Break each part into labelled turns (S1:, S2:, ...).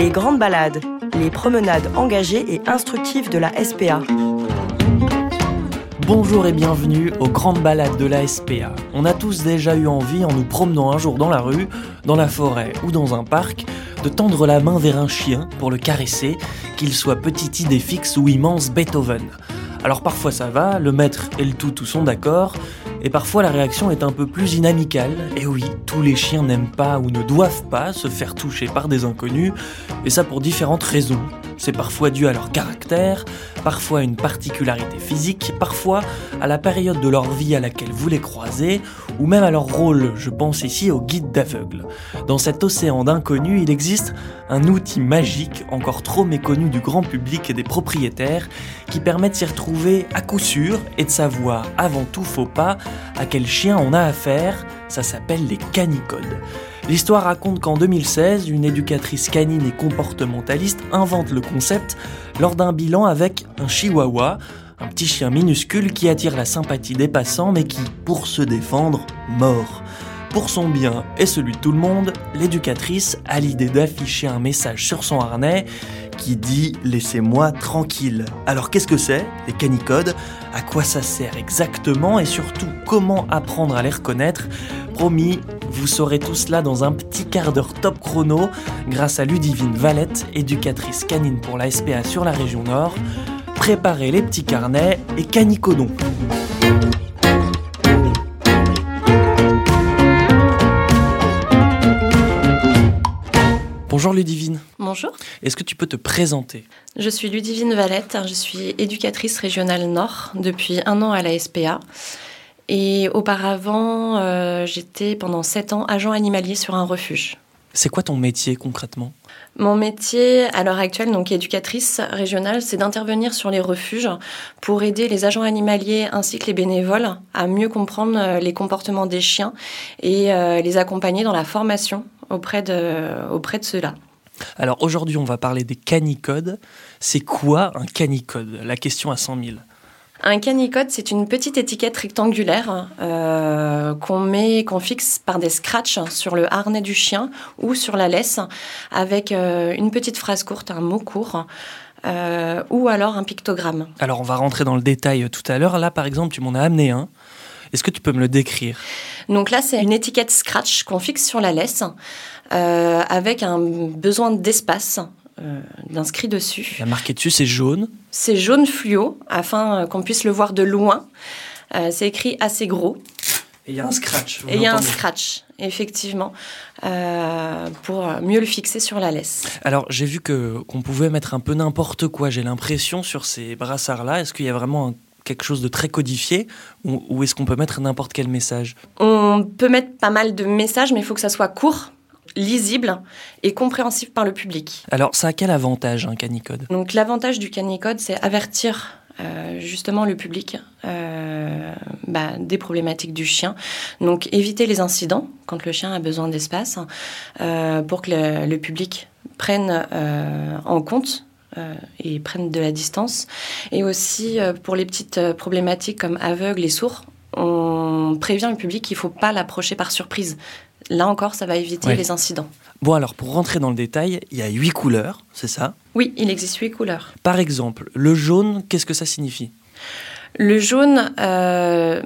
S1: Les grandes balades, les promenades engagées et instructives de la SPA.
S2: Bonjour et bienvenue aux grandes balades de la SPA. On a tous déjà eu envie, en nous promenant un jour dans la rue, dans la forêt ou dans un parc, de tendre la main vers un chien pour le caresser, qu'il soit petit idée fixe ou immense Beethoven. Alors parfois ça va, le maître et le toutou sont d'accord, et parfois la réaction est un peu plus inamicale. Et oui, tous les chiens n'aiment pas ou ne doivent pas se faire toucher par des inconnus, et ça pour différentes raisons. C'est parfois dû à leur caractère, parfois à une particularité physique, parfois à la période de leur vie à laquelle vous les croisez, ou même à leur rôle, je pense ici au guide d'aveugle. Dans cet océan d'inconnus, il existe un outil magique, encore trop méconnu du grand public et des propriétaires, qui permet de s'y retrouver à coup sûr et de savoir avant tout faux pas à quel chien on a affaire, ça s'appelle les canicodes. L'histoire raconte qu'en 2016, une éducatrice canine et comportementaliste invente le concept lors d'un bilan avec un chihuahua, un petit chien minuscule qui attire la sympathie des passants mais qui, pour se défendre, mord. Pour son bien et celui de tout le monde, l'éducatrice a l'idée d'afficher un message sur son harnais qui dit Laissez-moi tranquille. Alors qu'est-ce que c'est, les canicodes? À quoi ça sert exactement Et surtout, comment apprendre à les reconnaître? Promis, vous saurez tout cela dans un petit quart d'heure top chrono grâce à Ludivine Valette, éducatrice canine pour la SPA sur la région Nord. Préparez les petits carnets et canicodons. Bonjour Ludivine.
S3: Bonjour.
S2: Est-ce que tu peux te présenter?
S3: Je suis Ludivine Valette, je suis éducatrice régionale Nord depuis un an à la SPA. Et auparavant, euh, j'étais pendant sept ans agent animalier sur un refuge.
S2: C'est quoi ton métier concrètement?
S3: Mon métier à l'heure actuelle, donc éducatrice régionale, c'est d'intervenir sur les refuges pour aider les agents animaliers ainsi que les bénévoles à mieux comprendre euh, les comportements des chiens et euh, les accompagner dans la formation auprès de, auprès de ceux-là.
S2: Alors aujourd'hui, on va parler des canicodes. C'est quoi un canicode? La question à 100 000.
S3: Un canicode, c'est une petite étiquette rectangulaire euh, qu'on met, qu'on fixe par des scratchs sur le harnais du chien ou sur la laisse, avec euh, une petite phrase courte, un mot court. Euh, ou alors un pictogramme.
S2: Alors on va rentrer dans le détail tout à l'heure. Là par exemple tu m'en as amené un. Est-ce que tu peux me le décrire?
S3: Donc là, c'est une étiquette scratch qu'on fixe sur la laisse euh, avec un besoin d'espace d'inscrit dessus.
S2: La marqué dessus, c'est jaune.
S3: C'est jaune fluo afin qu'on puisse le voir de loin. Euh, c'est écrit assez gros.
S2: Et il y a un scratch.
S3: Et il y a un scratch, effectivement, euh, pour mieux le fixer sur la laisse.
S2: Alors, j'ai vu que qu'on pouvait mettre un peu n'importe quoi. J'ai l'impression sur ces brassards-là. Est-ce qu'il y a vraiment un quelque chose de très codifié? Ou, ou est-ce qu'on peut mettre n'importe quel message?
S3: On peut mettre pas mal de messages, mais il faut que ça soit court lisible et compréhensible par le public.
S2: Alors, ça a quel avantage un canicode?
S3: Donc, l'avantage du canicode, c'est avertir euh, justement le public euh, bah, des problématiques du chien. Donc, éviter les incidents quand le chien a besoin d'espace euh, pour que le, le public prenne en compte euh, et prenne de la distance. Et aussi euh, pour les petites euh, problématiques comme aveugles et sourds, on prévient le public qu'il ne faut pas l'approcher par surprise. Là encore, ça va éviter les incidents.
S2: Bon, alors pour rentrer dans le détail, il y a huit couleurs, c'est ça?
S3: Oui, il existe huit couleurs.
S2: Par exemple, le jaune, qu'est-ce que ça signifie?
S3: Le jaune, euh,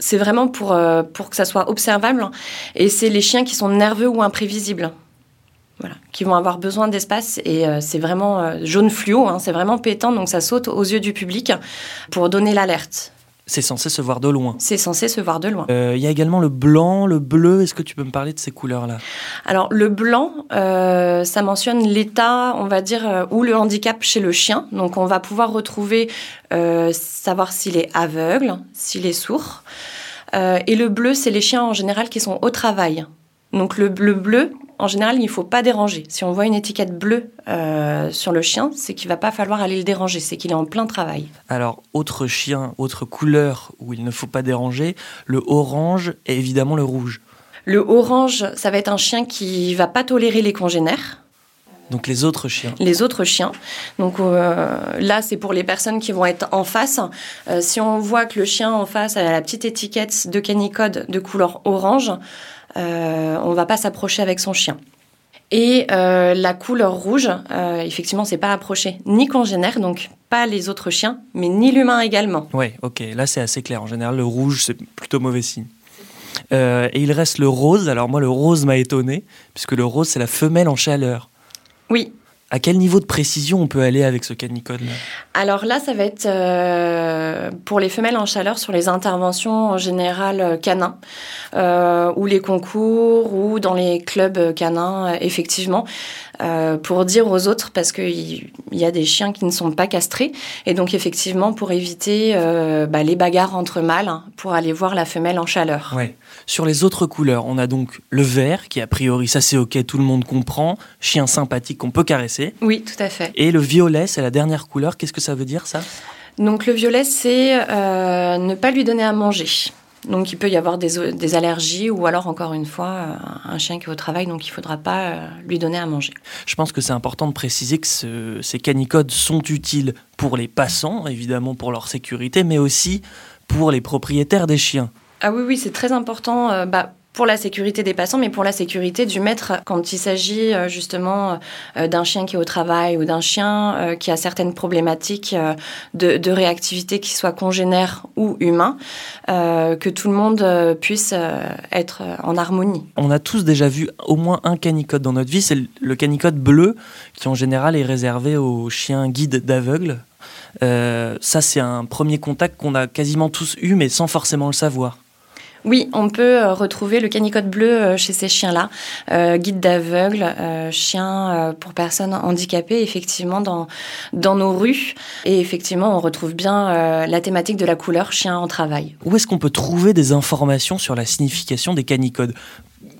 S3: c'est vraiment pour, euh, pour que ça soit observable. Et c'est les chiens qui sont nerveux ou imprévisibles. Voilà, qui vont avoir besoin d'espace. Et euh, c'est vraiment jaune fluo, hein, c'est vraiment pétant, donc ça saute aux yeux du public pour donner l'alerte.
S2: C'est censé se voir de loin.
S3: C'est censé se voir de loin.
S2: Euh, Il y a également le blanc, le bleu. Est-ce que tu peux me parler de ces couleurs-là?
S3: Alors le blanc, euh, ça mentionne l'état, on va dire, euh, ou le handicap chez le chien. Donc on va pouvoir retrouver, euh, savoir s'il est aveugle, s'il est sourd. Et le bleu, c'est les chiens en général qui sont au travail. Donc le bleu bleu, en général, il ne faut pas déranger. Si on voit une étiquette bleue euh, sur le chien, c'est qu'il va pas falloir aller le déranger, c'est qu'il est en plein travail.
S2: Alors, autre chien, autre couleur où il ne faut pas déranger, le orange et évidemment le rouge.
S3: Le orange, ça va être un chien qui va pas tolérer les congénères.
S2: Donc les autres chiens.
S3: les autres chiens. Donc euh, là, c'est pour les personnes qui vont être en face. Euh, si on voit que le chien en face a la petite étiquette de canicode de couleur orange, euh, on va pas s'approcher avec son chien. Et euh, la couleur rouge, euh, effectivement, c'est pas approché ni congénère, donc pas les autres chiens, mais ni l'humain également.
S2: Ouais, ok, là c'est assez clair. En général, le rouge, c'est plutôt mauvais signe. Euh, et il reste le rose. Alors moi, le rose m'a étonné, puisque le rose, c'est la femelle en chaleur.
S3: Oui,
S2: À quel niveau de précision on peut aller avec ce canicode là
S3: Alors là, ça va être euh, pour les femelles en chaleur sur les interventions en général euh, canins, euh, ou les concours, ou dans les clubs canins, effectivement, euh, pour dire aux autres, parce qu'il y, y a des chiens qui ne sont pas castrés, et donc effectivement pour éviter bah, les bagarres entre mâles, hein, pour aller voir la femelle en chaleur.
S2: Ouais. Sur les autres couleurs, on a donc le vert, qui a priori, ça c'est ok, tout le monde comprend, chien sympathique qu'on peut caresser.
S3: Oui, tout à fait.
S2: Et le violet, c'est la dernière couleur. Qu'est-ce que ça veut dire ça?
S3: Donc le violet, c'est euh, ne pas lui donner à manger. Donc il peut y avoir des, des allergies ou alors encore une fois euh, un chien qui est au travail donc il faudra pas euh, lui donner à manger.
S2: Je pense que c'est important de préciser que ce- ces canicodes sont utiles pour les passants, évidemment pour leur sécurité, mais aussi pour les propriétaires des chiens.
S3: Ah oui oui c'est très important euh, bah, pour la sécurité des passants mais pour la sécurité du maître quand il s'agit euh, justement euh, d'un chien qui est au travail ou d'un chien euh, qui a certaines problématiques de, réactivité qui soient congénères ou humains que tout le monde puisse être en harmonie.
S2: On a tous déjà vu au moins un canicode dans notre vie, c'est le- canicode bleu, qui en général est réservé aux chiens guides d'aveugles. Ça, c'est un premier contact qu'on a quasiment tous eu, mais sans forcément le savoir.
S3: Oui, on peut euh, retrouver le canicode bleu euh, chez ces chiens-là, euh, guide d'aveugle, chien pour personnes handicapées, effectivement, dans, dans nos rues. Et effectivement, on retrouve bien la thématique de la couleur chien en travail.
S2: Où est-ce qu'on peut trouver des informations sur la signification des canicodes?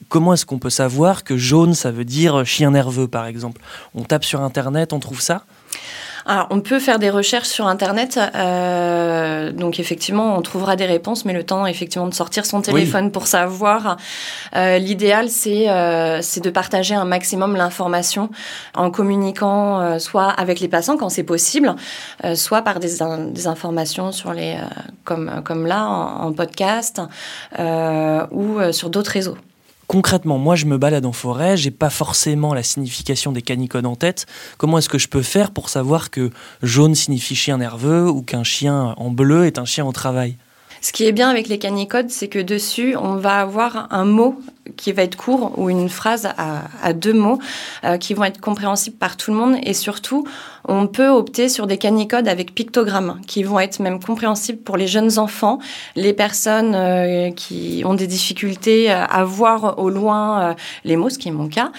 S2: Comment est-ce qu'on peut savoir que jaune, ça veut dire chien nerveux, par exemple? On tape sur Internet, on trouve ça?
S3: Alors, on peut faire des recherches sur Internet. euh, donc, effectivement, on trouvera des réponses, mais le temps, effectivement, de sortir son téléphone pour savoir. Euh, L'idéal, c'est euh, c'est de partager un maximum l'information en communiquant soit avec les passants quand c'est possible, soit par des, in- des informations sur les, comme, comme là, en, en podcast ou sur d'autres réseaux.
S2: Concrètement, moi je me balade en forêt, j'ai pas forcément la signification des canicodes en tête. Comment est-ce que je peux faire pour savoir que jaune signifie chien nerveux ou qu'un chien en bleu est un chien au travail?
S3: Ce qui est bien avec les canicodes, c'est que dessus, on va avoir un mot qui va être court ou une phrase à, à deux mots euh, qui vont être compréhensibles par tout le monde. Et surtout, on peut opter sur des canicodes avec pictogrammes qui vont être même compréhensibles pour les jeunes enfants, les personnes euh, qui ont des difficultés à voir au loin euh, les mots, ce qui est mon cas,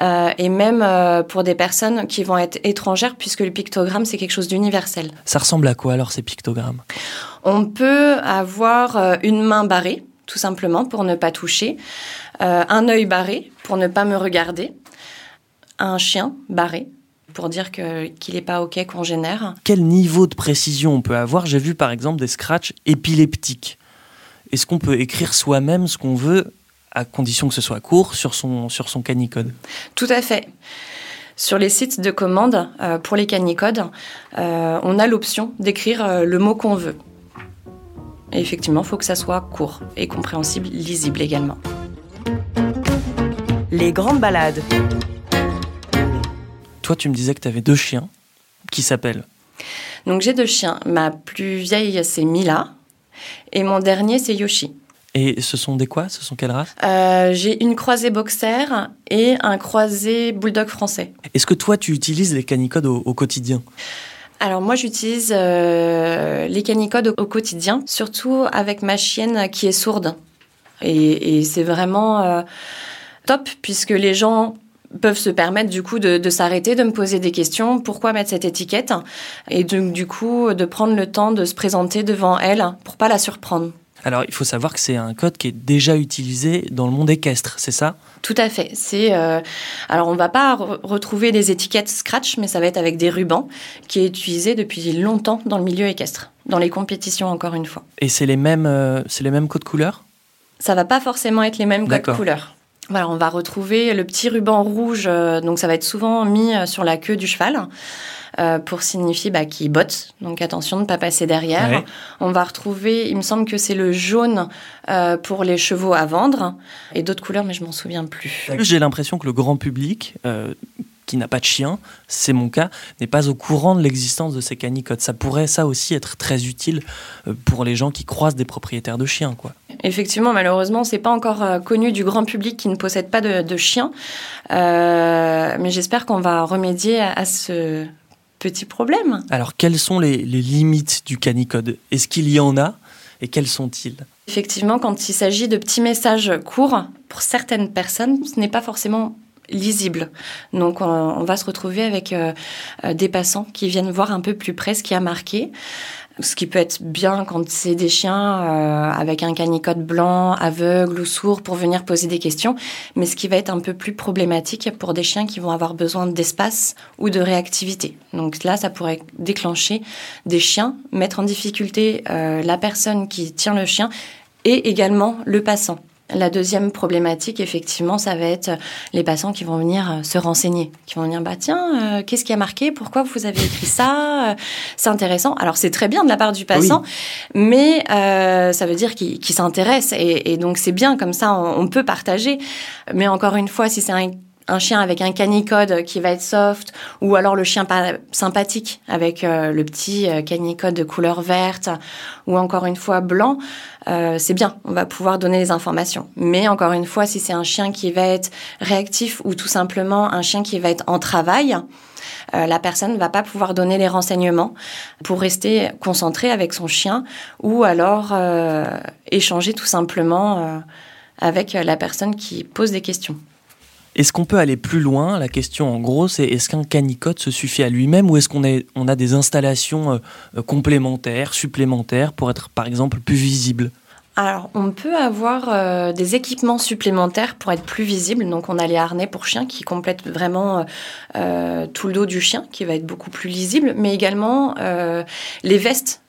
S3: euh, et même euh, pour des personnes qui vont être étrangères puisque le pictogramme, c'est quelque chose d'universel.
S2: Ça ressemble à quoi alors ces pictogrammes?
S3: On peut avoir euh, une main barrée, tout simplement, pour ne pas toucher, euh, un œil barré, pour ne pas me regarder, un chien barré, pour dire qu'il n'est pas OK qu'on génère.
S2: Quel niveau de précision on peut avoir? J'ai vu par exemple des scratchs épileptiques. Est-ce qu'on peut écrire soi-même ce qu'on veut à condition que ce soit court sur son, sur son canicode?
S3: Tout à fait. Sur les sites de commande euh, pour les canicodes, euh, on a l'option d'écrire le mot qu'on veut. Et effectivement, il faut que ça soit court et compréhensible, lisible également.
S1: Les grandes balades.
S2: Toi tu me disais que tu avais deux chiens qui s'appellent?
S3: Donc j'ai deux chiens. Ma plus vieille, c'est Mila. Et mon dernier, c'est Yoshi.
S2: Et ce sont des quoi? Ce sont quelles races?
S3: Euh, j'ai une croisée boxer et un croisé bulldog français.
S2: Est-ce que toi tu utilises les canicodes au, au quotidien?
S3: Alors moi j'utilise euh, les canicodes au, quotidien, surtout avec ma chienne qui est sourde. Et, et c'est vraiment euh, top puisque les gens peuvent se permettre du coup de, de s'arrêter, de me poser des questions, pourquoi mettre cette étiquette? Et donc du coup de prendre le temps de se présenter devant elle pour pas la surprendre.
S2: Alors il faut savoir que c'est un code qui est déjà utilisé dans le monde équestre, c'est ça?
S3: Tout à fait. C'est euh, alors on va pas re- retrouver des étiquettes scratch, mais ça va être avec des rubans qui est utilisé depuis longtemps dans le milieu équestre, dans les compétitions encore une fois.
S2: Et c'est les mêmes, euh, c'est les mêmes codes couleurs?
S3: Ça va pas forcément être les mêmes codes couleurs. Voilà, on va retrouver le petit ruban rouge, donc ça va être souvent mis sur la queue du cheval. pour signifier bah, qu'il botte. Donc attention de ne pas passer derrière. On va retrouver, il me semble que c'est le jaune pour les chevaux à vendre et d'autres couleurs, mais je m'en souviens plus.
S2: J'ai l'impression que le grand public qui n'a pas de chien, c'est mon cas, n'est pas au courant de l'existence de ces canicodes. Ça pourrait, ça aussi, être très utile euh, pour les gens qui croisent des propriétaires de chiens, quoi.
S3: Effectivement, malheureusement, c'est pas encore euh, connu du grand public qui ne possède pas de, chiens, euh, mais j'espère qu'on va remédier à, ce petit problème.
S2: Alors, quelles sont les, les limites du canicode? Est-ce qu'il y en a? Et quels sont-ils?
S3: Effectivement, quand il s'agit de petits messages courts, pour certaines personnes, ce n'est pas forcément lisible. Donc on, va se retrouver avec euh, euh, des passants qui viennent voir un peu plus près ce qui a marqué. Ce qui peut être bien quand c'est des chiens euh, avec un canicode blanc, aveugle ou sourd pour venir poser des questions, mais ce qui va être un peu plus problématique pour des chiens qui vont avoir besoin d'espace ou de réactivité. Donc là, ça pourrait déclencher des chiens, mettre en difficulté la personne qui tient le chien et également le passant. La deuxième problématique, effectivement, ça va être les patients qui vont venir euh, se renseigner, qui vont venir, bah tiens, euh, qu'est-ce qui a marqué? Pourquoi vous avez écrit ça? C'est intéressant. Alors c'est très bien de la part du patient, mais euh, ça veut dire qu'il s'intéresse et, donc c'est bien comme ça, on, on peut partager. Mais encore une fois, si c'est un un chien avec un canicode qui va être soft, ou alors le chien sympathique avec euh, le petit euh, canicode de couleur verte, ou encore une fois blanc, euh, c'est bien, on va pouvoir donner les informations. Mais encore une fois, si c'est un chien qui va être réactif ou tout simplement un chien qui va être en travail, la personne ne va pas pouvoir donner les renseignements pour rester concentré avec son chien ou alors échanger tout simplement avec la personne qui pose des questions.
S2: Est-ce qu'on peut aller plus loin? La question en gros, c'est est-ce qu'un canicode se suffit à lui-même ou est-ce qu'on on a des installations euh, euh, complémentaires, supplémentaires pour être par exemple plus visible?
S3: Alors, on peut avoir euh, des équipements supplémentaires pour être plus visible. Donc, on a les harnais pour chien qui complètent vraiment tout le dos du chien, qui va être beaucoup plus lisible, mais également les vestes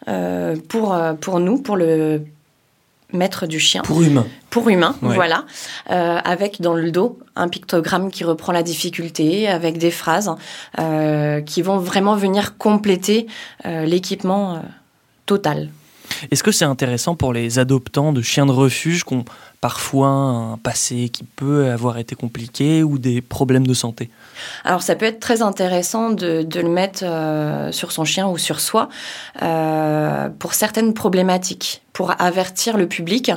S3: pour nous, pour le maître du chien.
S2: Pour humain.
S3: Pour humain, voilà. Euh, avec dans le dos un pictogramme qui reprend la difficulté, avec des phrases euh, qui vont vraiment venir compléter euh, l'équipement total.
S2: Est-ce que c'est intéressant pour les adoptants de chiens de refuge qui ont parfois un passé qui peut avoir été compliqué ou des problèmes de santé
S3: Alors ça peut être très intéressant de, le mettre sur son chien ou sur soi pour certaines problématiques pour avertir le public,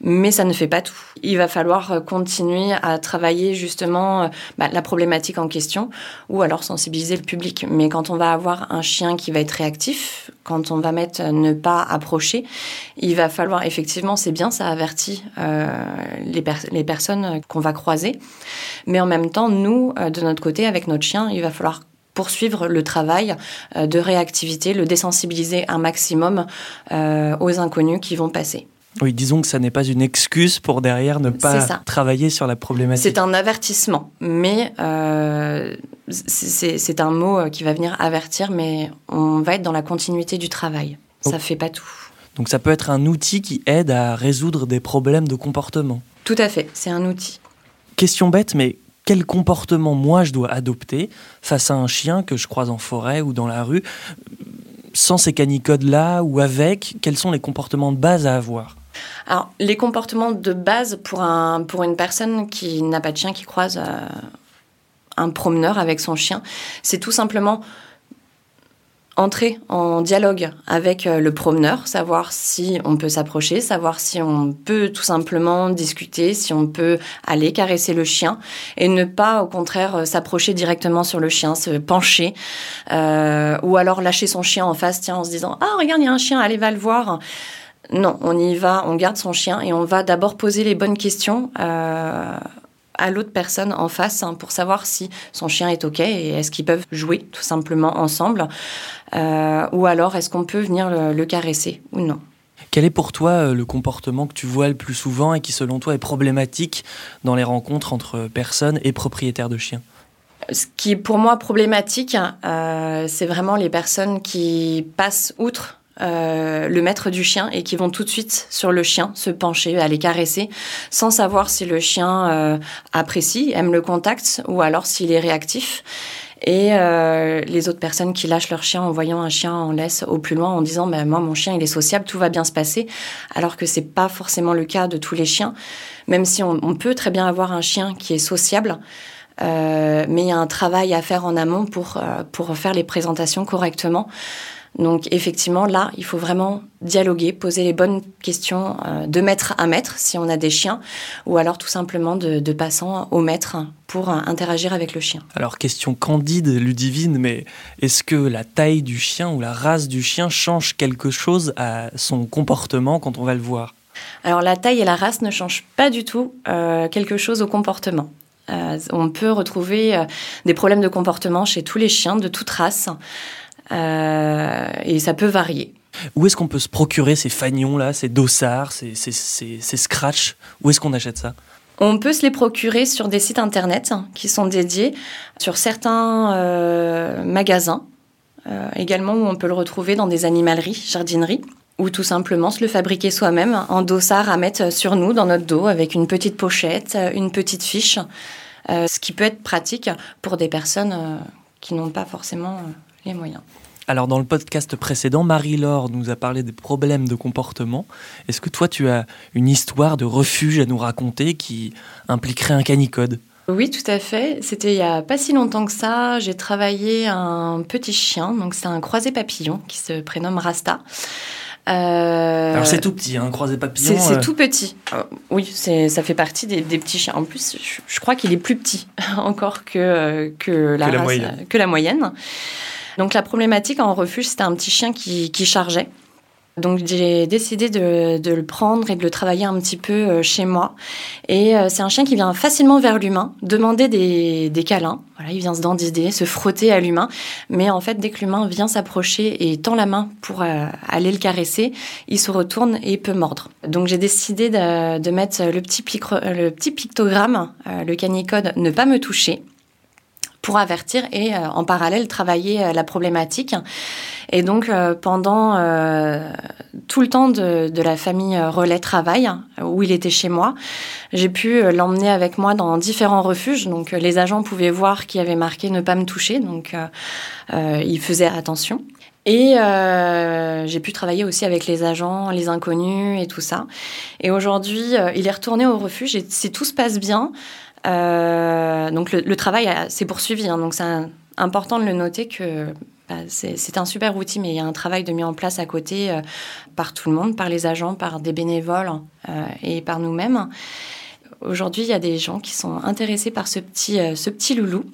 S3: mais ça ne fait pas tout. Il va falloir euh, continuer à travailler justement euh, bah, la problématique en question ou alors sensibiliser le public. Mais quand on va avoir un chien qui va être réactif, quand on va mettre euh, ne pas approcher, il va falloir effectivement, c'est bien, ça avertit les, les personnes qu'on va croiser, mais en même temps, nous, de notre côté, avec notre chien, il va falloir poursuivre le travail euh, de réactivité, le désensibiliser un maximum euh, aux inconnus qui vont passer.
S2: Oui, disons que ça n'est pas une excuse pour derrière ne pas travailler sur la problématique.
S3: C'est un avertissement, mais euh, c'est un mot qui va venir avertir, mais on va être dans la continuité du travail. Ça ne oh. fait pas tout.
S2: Donc ça peut être un outil qui aide à résoudre des problèmes de comportement.
S3: Tout à fait, c'est un outil.
S2: Question bête, mais quel comportement moi je dois adopter face à un chien que je croise en forêt ou dans la rue, sans ces canicodes-là ou avec, quels sont les comportements de base à avoir?
S3: Alors, les comportements de base pour, un, pour une personne qui n'a pas de chien, qui croise euh, un promeneur avec son chien, c'est tout simplement entrer en dialogue avec euh, le promeneur, savoir si on peut s'approcher, savoir si on peut tout simplement discuter, si on peut aller caresser le chien et ne pas au contraire euh, s'approcher directement sur le chien, se pencher euh, ou alors lâcher son chien en face, tiens, en se disant ah regarde il y a un chien, allez va le voir. Non, on y va, on garde son chien et on va d'abord poser les bonnes questions. Euh, à l'autre personne en face hein, pour savoir si son chien est OK et est-ce qu'ils peuvent jouer tout simplement ensemble euh, ou alors est-ce qu'on peut venir le, caresser ou non.
S2: Quel est pour toi euh, le comportement que tu vois le plus souvent et qui selon toi est problématique dans les rencontres entre personnes et propriétaires de chiens?
S3: Ce qui est pour moi problématique, euh, c'est vraiment les personnes qui passent outre euh, le maître du chien et qui vont tout de suite sur le chien, se pencher, aller caresser, sans savoir si le chien euh, apprécie, aime le contact ou alors s'il est réactif. Et euh, les autres personnes qui lâchent leur chien en voyant un chien en laisse au plus loin en disant bah, moi mon chien il est sociable, tout va bien se passer, alors que c'est pas forcément le cas de tous les chiens. Même si on, on peut très bien avoir un chien qui est sociable, euh, mais il y a un travail à faire en amont pour pour faire les présentations correctement. Donc effectivement, là, il faut vraiment dialoguer, poser les bonnes questions euh, de maître à maître si on a des chiens, ou alors tout simplement de, de passant au maître pour euh, interagir avec le chien.
S2: Alors question candide, Ludivine, mais est-ce que la taille du chien ou la race du chien change quelque chose à son comportement quand on va le voir?
S3: Alors la taille et la race ne changent pas du tout euh, quelque chose au comportement. On peut retrouver des problèmes de comportement chez tous les chiens de toute race. Euh, et ça peut varier.
S2: Où est-ce qu'on peut se procurer ces fagnons-là, ces dossards, ces, ces, ces, ces scratchs? Où est-ce qu'on achète ça?
S3: On peut se les procurer sur des sites internet qui sont dédiés, sur certains euh, magasins, euh, également où on peut le retrouver dans des animaleries, jardineries, ou tout simplement se le fabriquer soi-même en dossard à mettre sur nous, dans notre dos, avec une petite pochette, une petite fiche, euh, ce qui peut être pratique pour des personnes qui n'ont pas forcément les moyens.
S2: Alors dans le podcast précédent, Marie-Laure nous a parlé des problèmes de comportement. Est-ce que toi tu as une histoire de refuge à nous raconter qui impliquerait un canicode?
S3: Oui, tout à fait. C'était il y a pas si longtemps que ça. J'ai travaillé un petit chien, donc c'est un croisé papillon qui se prénomme Rasta.
S2: Euh... Alors c'est tout petit, un hein, croisé papillon.
S3: C'est euh... tout petit. Euh, oui, ça fait partie des, des, petits chiens. En plus, je, je crois qu'il est plus petit encore que, que, la,
S2: que la
S3: race,
S2: moyenne.
S3: que la moyenne. Donc la problématique en refuge, c'était un petit chien qui, qui chargeait. Donc j'ai décidé de, de, le prendre et de le travailler un petit peu euh, chez moi. Et euh, c'est un chien qui vient facilement vers l'humain, demander des, des, câlins. Voilà, il vient se dandider, se frotter à l'humain. Mais en fait, dès que l'humain vient s'approcher et tend la main pour euh, aller le caresser, il se retourne et peut mordre. Donc j'ai décidé de, de, mettre le petit, picro, le petit pictogramme, le canicode ne pas me toucher pour avertir et euh, en parallèle travailler euh, la problématique. Et donc euh, pendant euh, tout le temps de, de, la famille Relais Travail, où il était chez moi, j'ai pu l'emmener avec moi dans différents refuges. Donc les agents pouvaient voir qu'il y avait marqué ne pas me toucher, donc ils faisaient attention. Et euh, j'ai pu travailler aussi avec les agents, les inconnus et tout ça. Et aujourd'hui, euh, il est retourné au refuge et si tout se passe bien, euh, donc le, travail s'est poursuivi. Hein, donc c'est important de le noter que bah, c'est un super outil, mais il y a un travail de mis en place à côté euh, par tout le monde, par les agents, par des bénévoles euh, et par nous-mêmes. Aujourd'hui, il y a des gens qui sont intéressés par ce petit loulou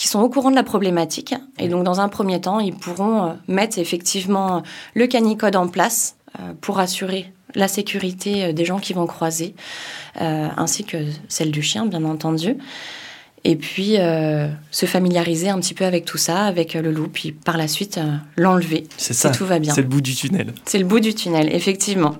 S3: qui sont au courant de la problématique. Et donc, dans un premier temps, ils pourront euh, mettre effectivement le canicode en place euh, pour assurer la sécurité euh, des gens qui vont croiser, euh, ainsi que celle du chien, bien entendu. Et puis euh, se familiariser un petit peu avec tout ça, avec le loup, puis par la suite euh, l'enlever.
S2: C'est ça.
S3: tout va bien.
S2: C'est le bout du tunnel.
S3: C'est le bout du tunnel, effectivement.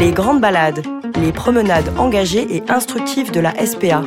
S1: Les grandes balades, les promenades engagées et instructives de la SPA.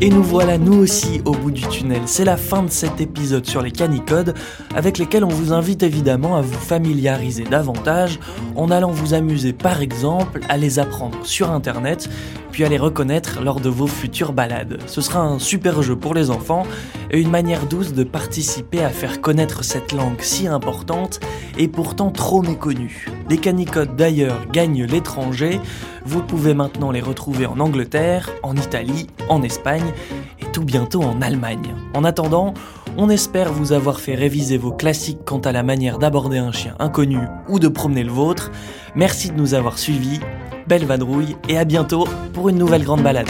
S2: Et nous voilà nous aussi au bout du tunnel. C'est la fin de cet épisode sur les canicodes avec lesquels on vous invite évidemment à vous familiariser davantage en allant vous amuser par exemple à les apprendre sur internet puis à les reconnaître lors de vos futures balades. Ce sera un super jeu pour les enfants et une manière douce de participer à faire connaître cette langue si importante et pourtant trop méconnue. Des canicodes d'ailleurs gagnent l'étranger, vous pouvez maintenant les retrouver en Angleterre, en Italie, en Espagne et tout bientôt en Allemagne. En attendant, on espère vous avoir fait réviser vos classiques quant à la manière d'aborder un chien inconnu ou de promener le vôtre. Merci de nous avoir suivis, belle vadrouille et à bientôt pour une nouvelle grande balade.